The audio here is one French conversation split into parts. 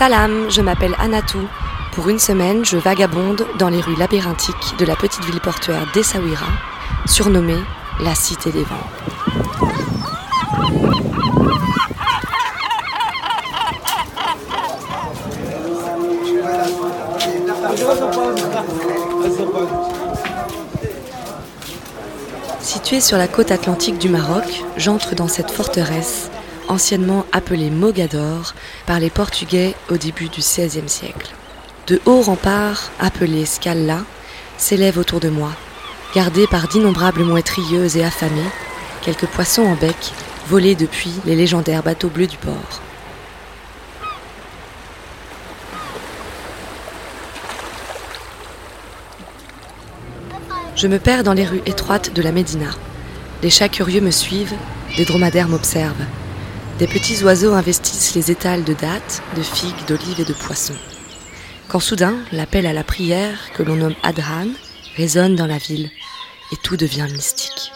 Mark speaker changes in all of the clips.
Speaker 1: Salam, je m'appelle Anatou. Pour une semaine, je vagabonde dans les rues labyrinthiques de la petite ville portuaire d'Essaouira, surnommée la Cité des Vents. Située sur la côte atlantique du Maroc, j'entre dans cette forteresse, anciennement appelée Mogador par les Portugais au début du XVIe siècle. De hauts remparts, appelés Scala, s'élèvent autour de moi, gardés par d'innombrables mouettes rieuses et affamées, quelques poissons en bec, volés depuis les légendaires bateaux bleus du port. Je me perds dans les rues étroites de la Médina. Des chats curieux me suivent, des dromadaires m'observent. Des petits oiseaux investissent les étals de dattes, de figues, d'olives et de poissons. Quand soudain, l'appel à la prière, que l'on nomme Adhan, résonne dans la ville, et tout devient mystique.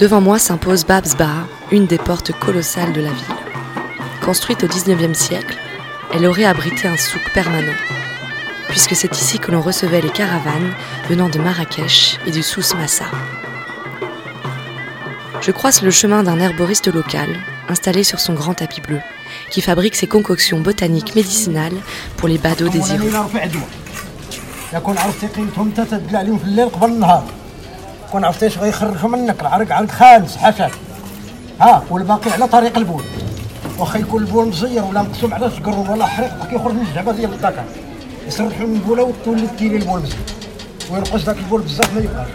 Speaker 1: Devant moi s'impose Babs Bar, une des portes colossales de la ville. Construite au XIXe siècle, elle aurait abrité un souk permanent, puisque c'est ici que l'on recevait les caravanes venant de Marrakech et du Sous Massa. Je croise le chemin d'un herboriste local, installé sur son grand tapis bleu, qui fabrique ses concoctions botaniques médicinales pour les badauds désireux.
Speaker 2: كون عرفتي اش غيخرجوا منك العرق عرق خالص حشاك ها والباقي على طريق البول واخا يكون البول مزير ولا مقسوم على شقر ولا حريق كيخرج من الجعبه ديال الطاكا يصرفوا من البوله وتولي كيلي البول مزير وينقص ذاك البول بزاف ما يبقاش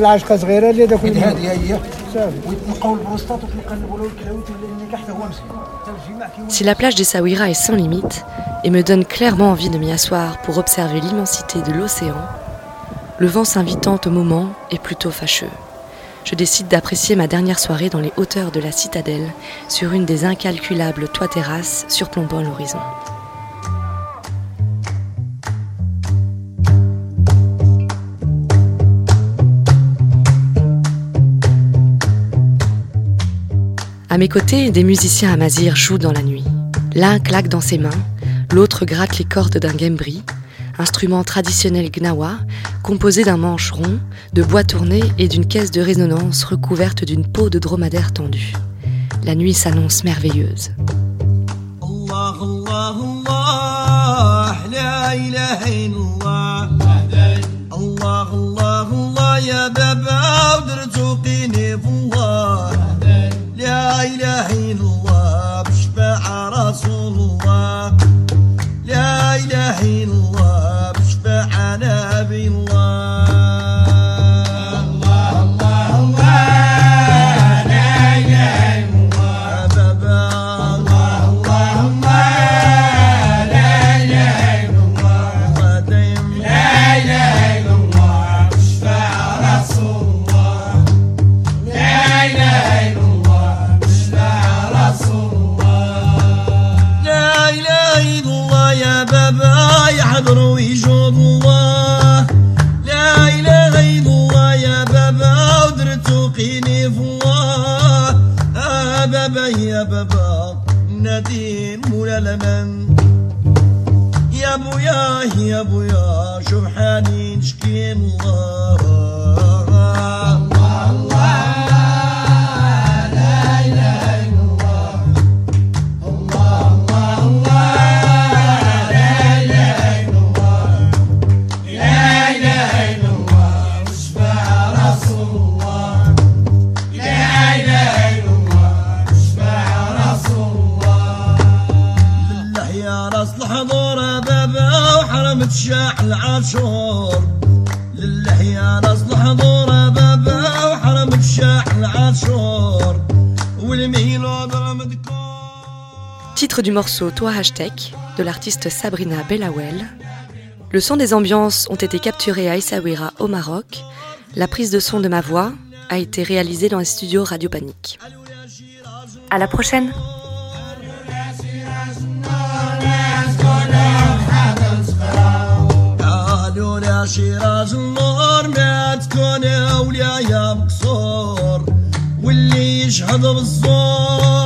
Speaker 3: العشقه صغيره اللي داك هذه
Speaker 2: هي ويتنقاو البروستات وتنقى البوله والكلاوي تولي تحت هو Si la
Speaker 1: plage des Sawira est sans limite et me donne clairement envie de m'y asseoir pour observer l'immensité de l'océan, le vent s'invitant au moment est plutôt fâcheux. Je décide d'apprécier ma dernière soirée dans les hauteurs de la citadelle, sur une des incalculables toits terrasses surplombant l'horizon. À mes côtés, des musiciens amazir jouent dans la nuit. L'un claque dans ses mains, l'autre gratte les cordes d'un gembri, instrument traditionnel gnawa, composé d'un manche rond, de bois tourné et d'une caisse de résonance recouverte d'une peau de dromadaire tendue. La nuit s'annonce merveilleuse.
Speaker 4: عبيد الله يا بابا يحضر ويجود الله. لا إله إلا الله يا بابا ودرت وقيني في الله. آه بابا يا بابا ندين مولا لمن؟ يا بويا يا بويا شوف حالي نشكي الله.
Speaker 1: Titre du morceau Toi Hashtag de l'artiste Sabrina Bellawell. Le son des ambiances ont été capturés à Essaouira au Maroc. La prise de son de ma voix a été réalisée dans les studios Radio Panique. À la prochaine!
Speaker 4: شيراز النور ما تكون اولياء مقصور واللي يشهد بالزور